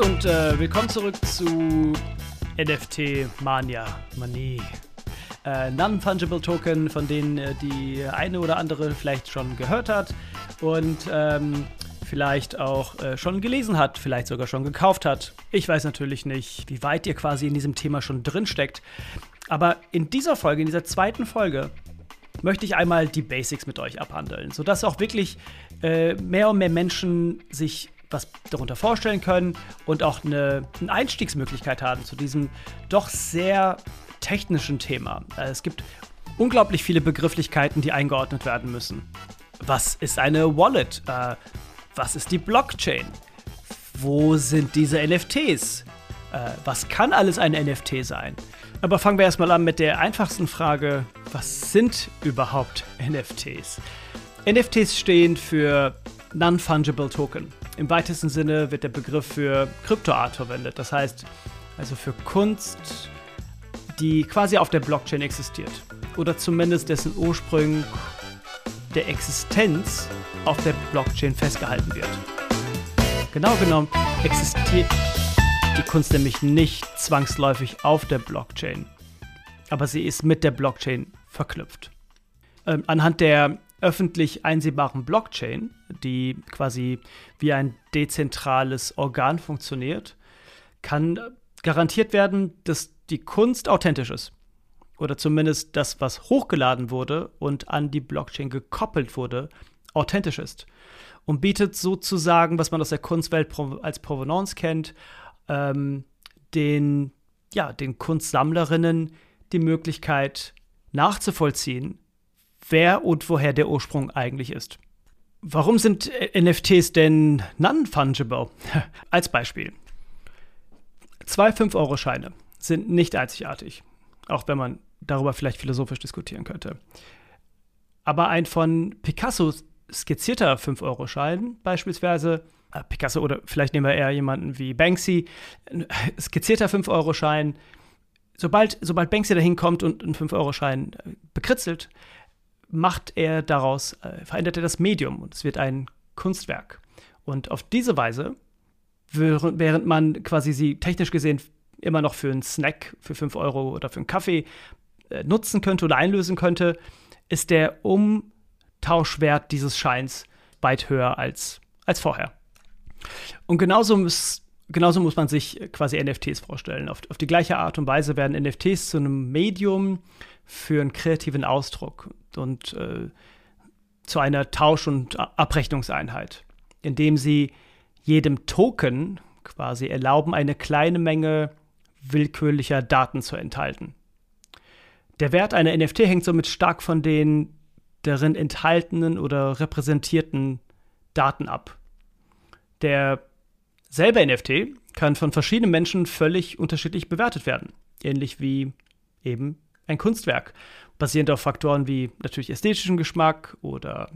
Und äh, willkommen zurück zu NFT Mania. Manie. Äh, Non-Fungible Token, von denen äh, die eine oder andere vielleicht schon gehört hat und ähm, vielleicht auch äh, schon gelesen hat, vielleicht sogar schon gekauft hat. Ich weiß natürlich nicht, wie weit ihr quasi in diesem Thema schon drin steckt. Aber in dieser Folge, in dieser zweiten Folge, möchte ich einmal die Basics mit euch abhandeln, sodass auch wirklich äh, mehr und mehr Menschen sich was darunter vorstellen können und auch eine, eine Einstiegsmöglichkeit haben zu diesem doch sehr technischen Thema. Äh, es gibt unglaublich viele Begrifflichkeiten, die eingeordnet werden müssen. Was ist eine Wallet? Äh, was ist die Blockchain? Wo sind diese NFTs? Äh, was kann alles ein NFT sein? Aber fangen wir erstmal an mit der einfachsten Frage, was sind überhaupt NFTs? NFTs stehen für Non-Fungible Token. Im weitesten Sinne wird der Begriff für Kryptoart verwendet. Das heißt also für Kunst, die quasi auf der Blockchain existiert. Oder zumindest dessen Ursprung der Existenz auf der Blockchain festgehalten wird. Genau genommen existiert die Kunst nämlich nicht zwangsläufig auf der Blockchain, aber sie ist mit der Blockchain verknüpft. Ähm, anhand der öffentlich einsehbaren Blockchain, die quasi wie ein dezentrales Organ funktioniert, kann garantiert werden, dass die Kunst authentisch ist. Oder zumindest das, was hochgeladen wurde und an die Blockchain gekoppelt wurde, authentisch ist. Und bietet sozusagen, was man aus der Kunstwelt als Provenance kennt, ähm, den, ja, den Kunstsammlerinnen die Möglichkeit nachzuvollziehen, wer und woher der Ursprung eigentlich ist. Warum sind NFTs denn non-fungible? Als Beispiel. Zwei 5-Euro-Scheine sind nicht einzigartig, auch wenn man darüber vielleicht philosophisch diskutieren könnte. Aber ein von Picasso skizzierter 5-Euro-Schein beispielsweise, äh, Picasso oder vielleicht nehmen wir eher jemanden wie Banksy, ein skizzierter 5-Euro-Schein, sobald, sobald Banksy dahin kommt und einen 5-Euro-Schein äh, bekritzelt, macht er daraus, äh, verändert er das Medium und es wird ein Kunstwerk. Und auf diese Weise, während man quasi sie technisch gesehen immer noch für einen Snack, für 5 Euro oder für einen Kaffee äh, nutzen könnte oder einlösen könnte, ist der Umtauschwert dieses Scheins weit höher als, als vorher. Und genauso muss, genauso muss man sich quasi NFTs vorstellen. Auf, auf die gleiche Art und Weise werden NFTs zu einem Medium für einen kreativen Ausdruck und äh, zu einer Tausch- und Abrechnungseinheit, indem sie jedem Token quasi erlauben, eine kleine Menge willkürlicher Daten zu enthalten. Der Wert einer NFT hängt somit stark von den darin enthaltenen oder repräsentierten Daten ab. Der selbe NFT kann von verschiedenen Menschen völlig unterschiedlich bewertet werden, ähnlich wie eben ein Kunstwerk, basierend auf Faktoren wie natürlich ästhetischen Geschmack oder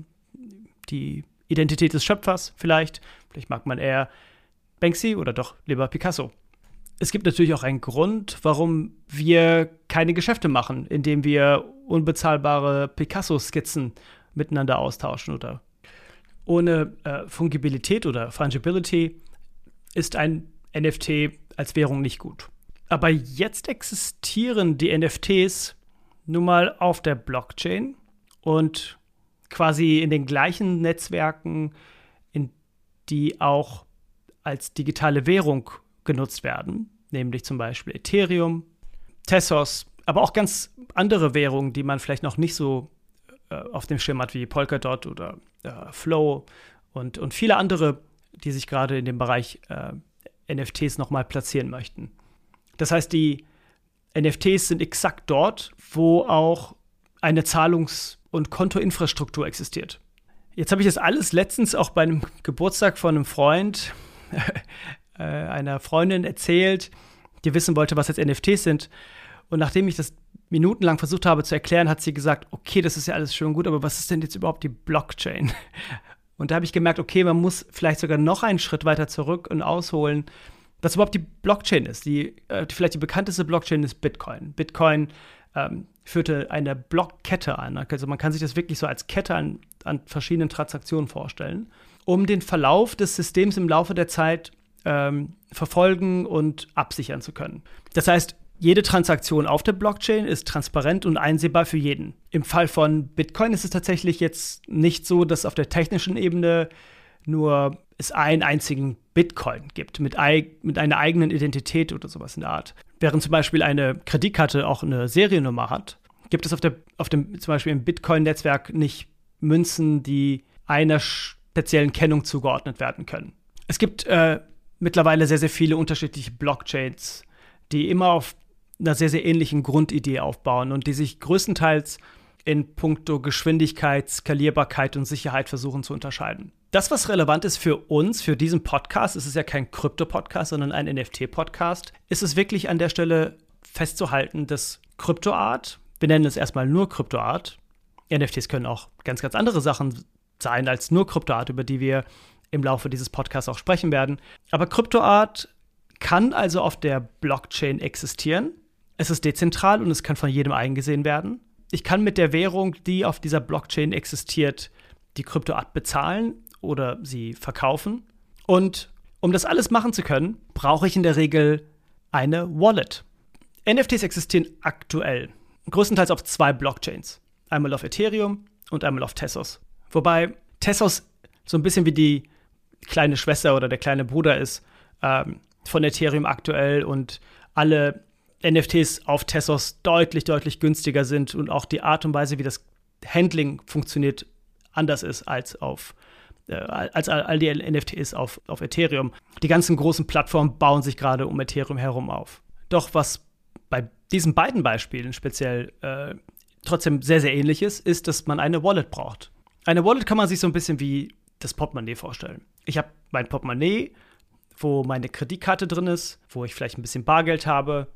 die Identität des Schöpfers vielleicht. Vielleicht mag man eher Banksy oder doch lieber Picasso. Es gibt natürlich auch einen Grund, warum wir keine Geschäfte machen, indem wir unbezahlbare Picasso-Skizzen miteinander austauschen oder ohne äh, Fungibilität oder Fungibility ist ein NFT als Währung nicht gut. Aber jetzt existieren die NFTs nun mal auf der Blockchain und quasi in den gleichen Netzwerken, in die auch als digitale Währung genutzt werden, nämlich zum Beispiel Ethereum, Tessos, aber auch ganz andere Währungen, die man vielleicht noch nicht so äh, auf dem Schirm hat wie Polkadot oder äh, Flow und, und viele andere, die sich gerade in dem Bereich äh, NFTs nochmal platzieren möchten. Das heißt, die NFTs sind exakt dort, wo auch eine Zahlungs- und Kontoinfrastruktur existiert. Jetzt habe ich das alles letztens auch bei einem Geburtstag von einem Freund, äh, einer Freundin erzählt, die wissen wollte, was jetzt NFTs sind. Und nachdem ich das minutenlang versucht habe zu erklären, hat sie gesagt, okay, das ist ja alles schön und gut, aber was ist denn jetzt überhaupt die Blockchain? Und da habe ich gemerkt, okay, man muss vielleicht sogar noch einen Schritt weiter zurück und ausholen was überhaupt die Blockchain ist. Die, äh, vielleicht die bekannteste Blockchain ist Bitcoin. Bitcoin ähm, führte eine Blockkette an. Also man kann sich das wirklich so als Kette an, an verschiedenen Transaktionen vorstellen, um den Verlauf des Systems im Laufe der Zeit ähm, verfolgen und absichern zu können. Das heißt, jede Transaktion auf der Blockchain ist transparent und einsehbar für jeden. Im Fall von Bitcoin ist es tatsächlich jetzt nicht so, dass auf der technischen Ebene nur es einen einzigen Bitcoin gibt mit, mit einer eigenen Identität oder sowas in der Art. Während zum Beispiel eine Kreditkarte auch eine Seriennummer hat, gibt es auf, der, auf dem zum Beispiel im Bitcoin-Netzwerk nicht Münzen, die einer speziellen Kennung zugeordnet werden können. Es gibt äh, mittlerweile sehr, sehr viele unterschiedliche Blockchains, die immer auf einer sehr, sehr ähnlichen Grundidee aufbauen und die sich größtenteils in puncto Geschwindigkeit, Skalierbarkeit und Sicherheit versuchen zu unterscheiden. Das, was relevant ist für uns, für diesen Podcast, es ist ja kein Krypto-Podcast, sondern ein NFT-Podcast, ist es wirklich an der Stelle festzuhalten, dass Kryptoart, wir nennen es erstmal nur Kryptoart, NFTs können auch ganz, ganz andere Sachen sein als nur Kryptoart, über die wir im Laufe dieses Podcasts auch sprechen werden. Aber Kryptoart kann also auf der Blockchain existieren es ist dezentral und es kann von jedem eingesehen werden. Ich kann mit der Währung, die auf dieser Blockchain existiert, die Kryptoart bezahlen oder sie verkaufen. Und um das alles machen zu können, brauche ich in der Regel eine Wallet. NFTs existieren aktuell größtenteils auf zwei Blockchains. Einmal auf Ethereum und einmal auf Tessos. Wobei Tessos so ein bisschen wie die kleine Schwester oder der kleine Bruder ist ähm, von Ethereum aktuell und alle NFTs auf Tessos deutlich, deutlich günstiger sind und auch die Art und Weise, wie das Handling funktioniert, anders ist als auf äh, als all die NFTs auf, auf Ethereum. Die ganzen großen Plattformen bauen sich gerade um Ethereum herum auf. Doch was bei diesen beiden Beispielen speziell äh, trotzdem sehr, sehr ähnlich ist, ist, dass man eine Wallet braucht. Eine Wallet kann man sich so ein bisschen wie das Portemonnaie vorstellen. Ich habe mein Portemonnaie, wo meine Kreditkarte drin ist, wo ich vielleicht ein bisschen Bargeld habe,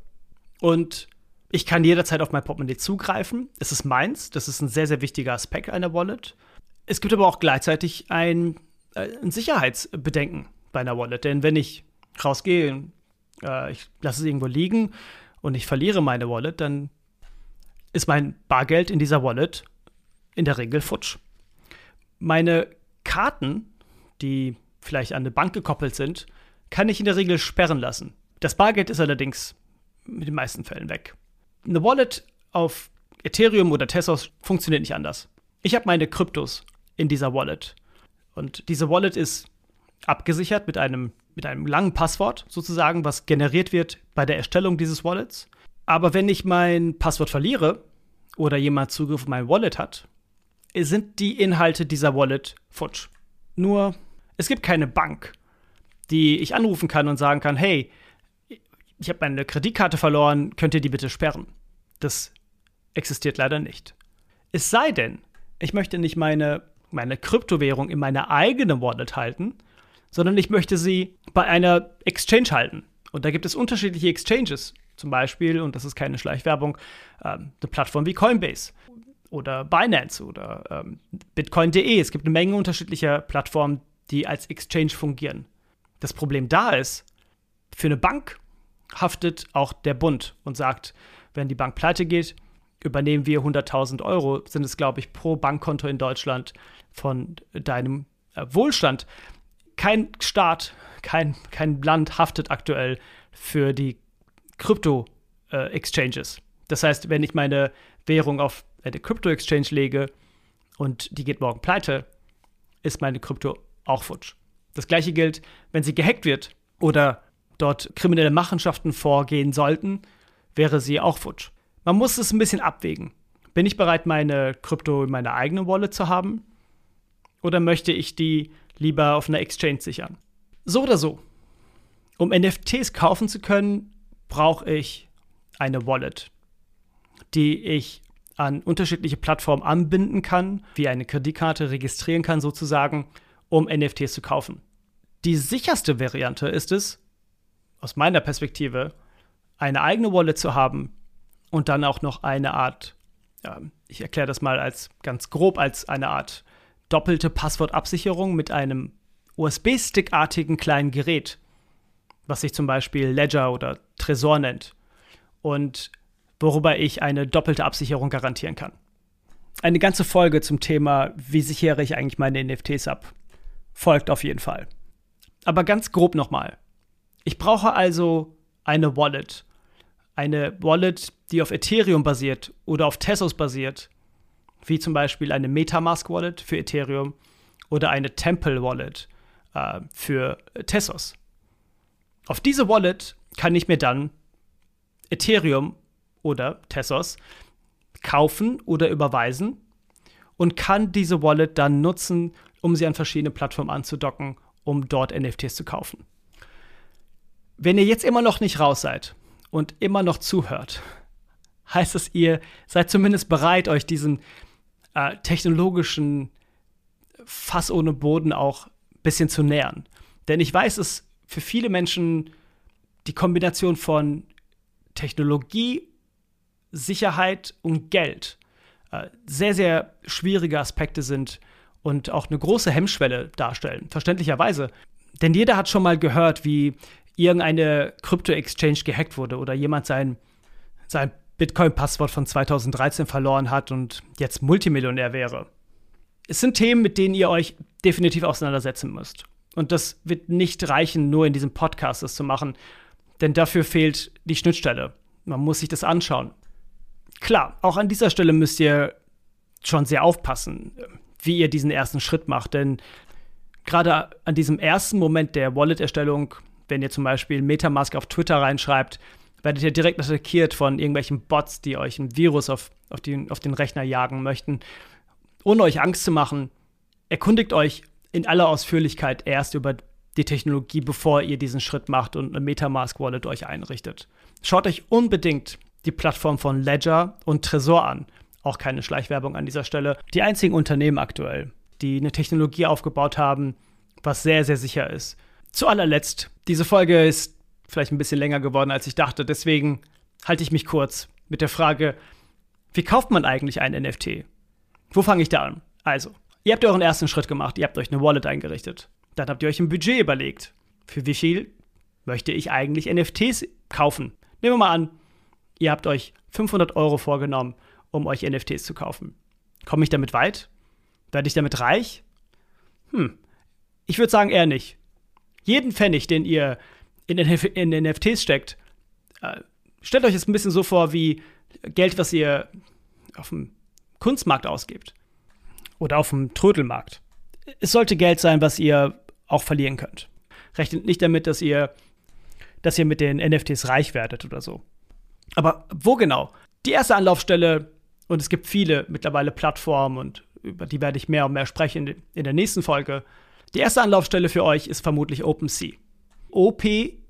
und ich kann jederzeit auf mein Portemonnaie zugreifen. Es ist meins. Das ist ein sehr, sehr wichtiger Aspekt einer Wallet. Es gibt aber auch gleichzeitig ein, äh, ein Sicherheitsbedenken bei einer Wallet. Denn wenn ich rausgehe, äh, ich lasse es irgendwo liegen und ich verliere meine Wallet, dann ist mein Bargeld in dieser Wallet in der Regel futsch. Meine Karten, die vielleicht an eine Bank gekoppelt sind, kann ich in der Regel sperren lassen. Das Bargeld ist allerdings mit den meisten Fällen weg. Eine Wallet auf Ethereum oder Tezos funktioniert nicht anders. Ich habe meine Kryptos in dieser Wallet. Und diese Wallet ist abgesichert mit einem, mit einem langen Passwort sozusagen, was generiert wird bei der Erstellung dieses Wallets. Aber wenn ich mein Passwort verliere oder jemand Zugriff auf mein Wallet hat, sind die Inhalte dieser Wallet futsch. Nur, es gibt keine Bank, die ich anrufen kann und sagen kann, hey, ich habe meine Kreditkarte verloren, könnt ihr die bitte sperren? Das existiert leider nicht. Es sei denn, ich möchte nicht meine, meine Kryptowährung in meiner eigenen Wallet halten, sondern ich möchte sie bei einer Exchange halten. Und da gibt es unterschiedliche Exchanges. Zum Beispiel, und das ist keine Schleichwerbung, ähm, eine Plattform wie Coinbase oder Binance oder ähm, Bitcoin.de. Es gibt eine Menge unterschiedlicher Plattformen, die als Exchange fungieren. Das Problem da ist, für eine Bank haftet auch der Bund und sagt, wenn die Bank pleite geht, übernehmen wir 100.000 Euro, sind es, glaube ich, pro Bankkonto in Deutschland von deinem äh, Wohlstand. Kein Staat, kein, kein Land haftet aktuell für die Krypto-Exchanges. Äh, das heißt, wenn ich meine Währung auf eine Krypto-Exchange lege und die geht morgen pleite, ist meine Krypto auch futsch. Das gleiche gilt, wenn sie gehackt wird oder dort kriminelle Machenschaften vorgehen sollten, wäre sie auch futsch. Man muss es ein bisschen abwägen. Bin ich bereit, meine Krypto in meiner eigenen Wallet zu haben? Oder möchte ich die lieber auf einer Exchange sichern? So oder so. Um NFTs kaufen zu können, brauche ich eine Wallet, die ich an unterschiedliche Plattformen anbinden kann, wie eine Kreditkarte registrieren kann sozusagen, um NFTs zu kaufen. Die sicherste Variante ist es, aus meiner Perspektive, eine eigene Wallet zu haben und dann auch noch eine Art, ja, ich erkläre das mal als ganz grob, als eine Art doppelte Passwortabsicherung mit einem USB-Stick-artigen kleinen Gerät, was sich zum Beispiel Ledger oder Tresor nennt und worüber ich eine doppelte Absicherung garantieren kann. Eine ganze Folge zum Thema, wie sichere ich eigentlich meine NFTs ab, folgt auf jeden Fall. Aber ganz grob nochmal. Ich brauche also eine Wallet. Eine Wallet, die auf Ethereum basiert oder auf Tezos basiert, wie zum Beispiel eine Metamask Wallet für Ethereum oder eine Temple Wallet äh, für Tezos. Auf diese Wallet kann ich mir dann Ethereum oder Tezos kaufen oder überweisen und kann diese Wallet dann nutzen, um sie an verschiedene Plattformen anzudocken, um dort NFTs zu kaufen. Wenn ihr jetzt immer noch nicht raus seid und immer noch zuhört, heißt es, ihr seid zumindest bereit, euch diesen äh, technologischen Fass ohne Boden auch ein bisschen zu nähern. Denn ich weiß, es für viele Menschen die Kombination von Technologie, Sicherheit und Geld äh, sehr, sehr schwierige Aspekte sind und auch eine große Hemmschwelle darstellen, verständlicherweise. Denn jeder hat schon mal gehört, wie irgendeine Krypto-Exchange gehackt wurde oder jemand sein, sein Bitcoin-Passwort von 2013 verloren hat und jetzt Multimillionär wäre. Es sind Themen, mit denen ihr euch definitiv auseinandersetzen müsst. Und das wird nicht reichen, nur in diesem Podcast das zu machen, denn dafür fehlt die Schnittstelle. Man muss sich das anschauen. Klar, auch an dieser Stelle müsst ihr schon sehr aufpassen, wie ihr diesen ersten Schritt macht, denn gerade an diesem ersten Moment der Wallet-Erstellung, wenn ihr zum Beispiel Metamask auf Twitter reinschreibt, werdet ihr direkt attackiert von irgendwelchen Bots, die euch ein Virus auf, auf, die, auf den Rechner jagen möchten. Ohne euch Angst zu machen, erkundigt euch in aller Ausführlichkeit erst über die Technologie, bevor ihr diesen Schritt macht und eine Metamask Wallet euch einrichtet. Schaut euch unbedingt die Plattform von Ledger und Tresor an. Auch keine Schleichwerbung an dieser Stelle. Die einzigen Unternehmen aktuell, die eine Technologie aufgebaut haben, was sehr, sehr sicher ist. Zu allerletzt, diese Folge ist vielleicht ein bisschen länger geworden, als ich dachte. Deswegen halte ich mich kurz mit der Frage, wie kauft man eigentlich ein NFT? Wo fange ich da an? Also, ihr habt euren ersten Schritt gemacht, ihr habt euch eine Wallet eingerichtet. Dann habt ihr euch ein Budget überlegt. Für wie viel möchte ich eigentlich NFTs kaufen? Nehmen wir mal an, ihr habt euch 500 Euro vorgenommen, um euch NFTs zu kaufen. Komme ich damit weit? Werde ich damit reich? Hm, ich würde sagen eher nicht. Jeden Pfennig, den ihr in, in NFTs steckt, äh, stellt euch das ein bisschen so vor wie Geld, was ihr auf dem Kunstmarkt ausgibt oder auf dem Trödelmarkt. Es sollte Geld sein, was ihr auch verlieren könnt. Rechnet nicht damit, dass ihr, dass ihr mit den NFTs reich werdet oder so. Aber wo genau? Die erste Anlaufstelle, und es gibt viele mittlerweile Plattformen und über die werde ich mehr und mehr sprechen in der nächsten Folge. Die erste Anlaufstelle für euch ist vermutlich OpenSea. O-P-E-N-S-E-A.io.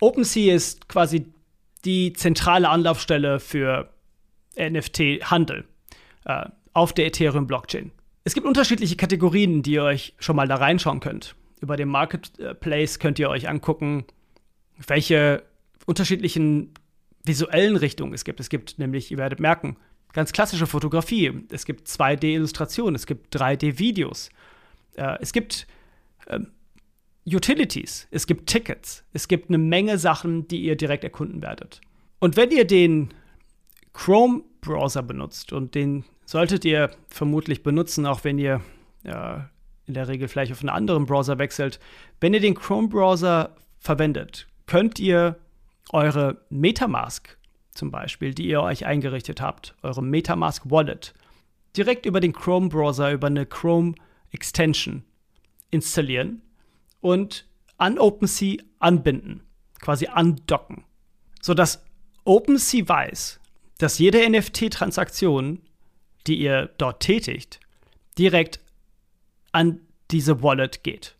OpenSea ist quasi die zentrale Anlaufstelle für NFT-Handel äh, auf der Ethereum-Blockchain. Es gibt unterschiedliche Kategorien, die ihr euch schon mal da reinschauen könnt. Über den Marketplace könnt ihr euch angucken, welche unterschiedlichen visuellen Richtungen es gibt. Es gibt nämlich, ihr werdet merken, ganz klassische Fotografie. Es gibt 2D-Illustrationen, es gibt 3D-Videos. Äh, es gibt äh, Utilities, es gibt Tickets, es gibt eine Menge Sachen, die ihr direkt erkunden werdet. Und wenn ihr den Chrome-Browser benutzt und den solltet ihr vermutlich benutzen, auch wenn ihr äh, in der Regel vielleicht auf einen anderen Browser wechselt. Wenn ihr den Chrome-Browser verwendet, könnt ihr eure Metamask zum Beispiel, die ihr euch eingerichtet habt, eure Metamask Wallet, direkt über den Chrome-Browser, über eine Chrome-Extension installieren und an OpenSea anbinden, quasi andocken, sodass OpenSea weiß, dass jede NFT-Transaktion die ihr dort tätigt, direkt an diese Wallet geht.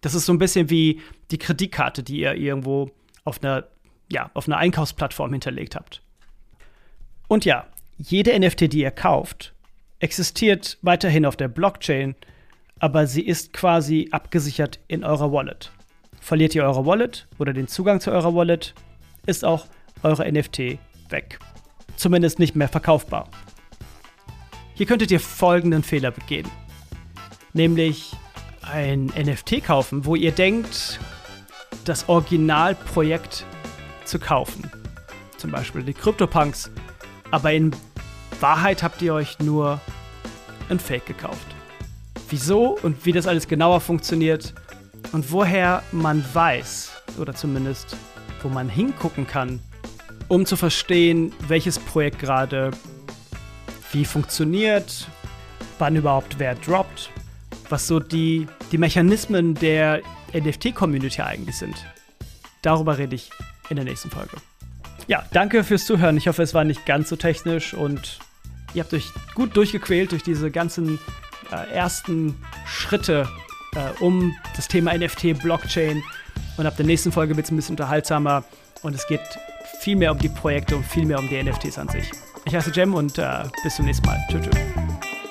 Das ist so ein bisschen wie die Kreditkarte, die ihr irgendwo auf einer, ja, auf einer Einkaufsplattform hinterlegt habt. Und ja, jede NFT, die ihr kauft, existiert weiterhin auf der Blockchain, aber sie ist quasi abgesichert in eurer Wallet. Verliert ihr eure Wallet oder den Zugang zu eurer Wallet, ist auch eure NFT weg. Zumindest nicht mehr verkaufbar. Hier könntet ihr folgenden Fehler begehen. Nämlich ein NFT kaufen, wo ihr denkt, das Originalprojekt zu kaufen. Zum Beispiel die CryptoPunks. Aber in Wahrheit habt ihr euch nur ein Fake gekauft. Wieso und wie das alles genauer funktioniert, und woher man weiß, oder zumindest wo man hingucken kann, um zu verstehen, welches Projekt gerade wie funktioniert, wann überhaupt wer droppt, was so die, die Mechanismen der NFT-Community eigentlich sind. Darüber rede ich in der nächsten Folge. Ja, danke fürs Zuhören. Ich hoffe, es war nicht ganz so technisch und ihr habt euch gut durchgequält durch diese ganzen äh, ersten Schritte äh, um das Thema NFT, Blockchain. Und ab der nächsten Folge wird es ein bisschen unterhaltsamer und es geht viel mehr um die Projekte und viel mehr um die NFTs an sich. Ich heiße Jem und äh, bis zum nächsten Mal. Tschüss. tschüss.